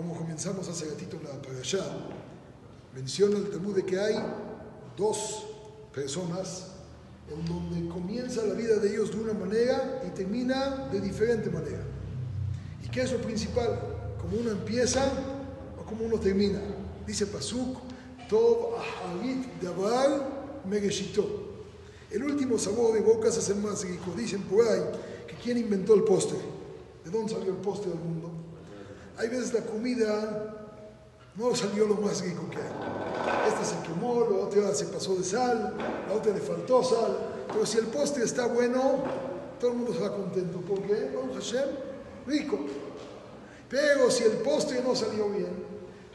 como comenzamos hace ratito la allá, menciona el Talmud de que hay dos personas en donde comienza la vida de ellos de una manera y termina de diferente manera. ¿Y qué es lo principal? ¿Cómo uno empieza o cómo uno termina? Dice Pasuk, Tov Ahalit Dabal Megeshito. El último sabor de boca es el más rico. Dicen por ahí que quién inventó el postre. ¿De dónde salió el postre del mundo? Hay veces la comida no salió lo más rico que hay. Esta se quemó, la otra se pasó de sal, la otra le faltó sal. Pero si el postre está bueno, todo el mundo está contento. ¿Por qué? Vamos Hashem, rico. Pero si el postre no salió bien,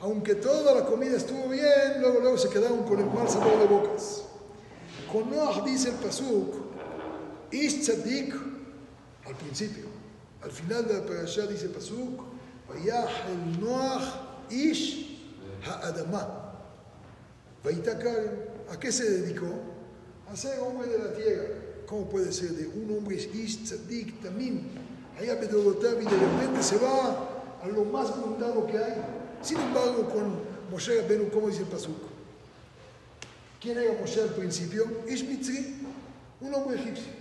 aunque toda la comida estuvo bien, luego, luego se quedaron con el mal sabor de bocas. Con Noah dice el Pasuk, Ish al principio, al final de la parasha dice Pasuk, El Noah Ish Ha'adamah. ¿A qué se dedicó? A ser hombre de la tierra. ¿Cómo puede ser de un hombre Ish Tzadik también? Allá Pedrogotav y de repente se va a lo más mundano que hay. Sin embargo, con Moshe Rabbeinu, ¿cómo dice el Pasuk? ¿Quién era Moshe al principio? Ishmitzri, un hombre egipcio.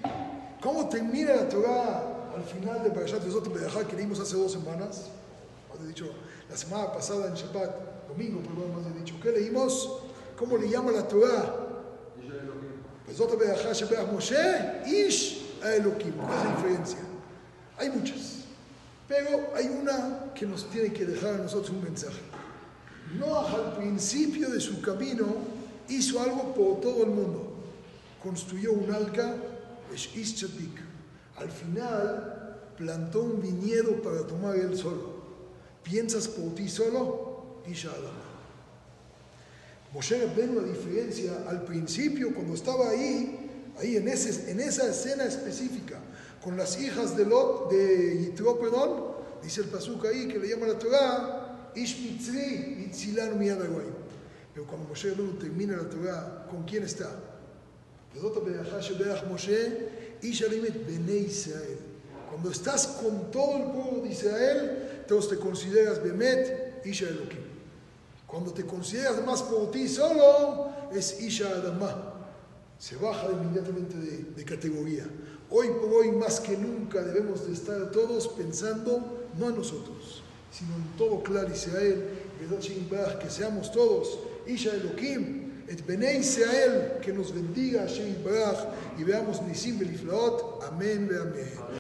¿Cómo termina la Torah al final de Parashat Vezot que leímos hace dos semanas? Dicho, la semana pasada en Shabbat, domingo, perdón, más he dicho, ¿qué leímos? ¿Cómo le llama la Torah? Shebeach Moshe, Ish Elohim. ¿Cuál es la diferencia? Hay muchas. Pero hay una que nos tiene que dejar a nosotros un mensaje. Noah al principio de su camino hizo algo por todo el mundo. Construyó un Ischadik. Al final plantó un viñedo para tomar él solo. ¿Piensas por ti solo? Isha Adama. Moshe Rabbeinu, la diferencia, al principio, cuando estaba ahí, ahí en, ese, en esa escena específica, con las hijas de Lot, de Yitro, perdón, dice el pasuk ahí que le llama la Torah, Ish Mitzri, Itzilan Pero cuando Moshe Rabbeinu termina la Torah, ¿con quién está? Moshe, Ish Alimet, Bene Israel. Cuando estás con todo el pueblo de Israel, entonces te consideras Bemet, Isha Elohim. Cuando te consideras más por ti solo, es Isha Adamah. Se baja inmediatamente de, de categoría. Hoy por hoy, más que nunca, debemos de estar todos pensando no en nosotros, sino en todo Clar Israel, que seamos todos Isha Elohim, et Bene Israel, que nos bendiga Hashem Baraj y veamos Nisim Beliflaot. Amén, ve amén.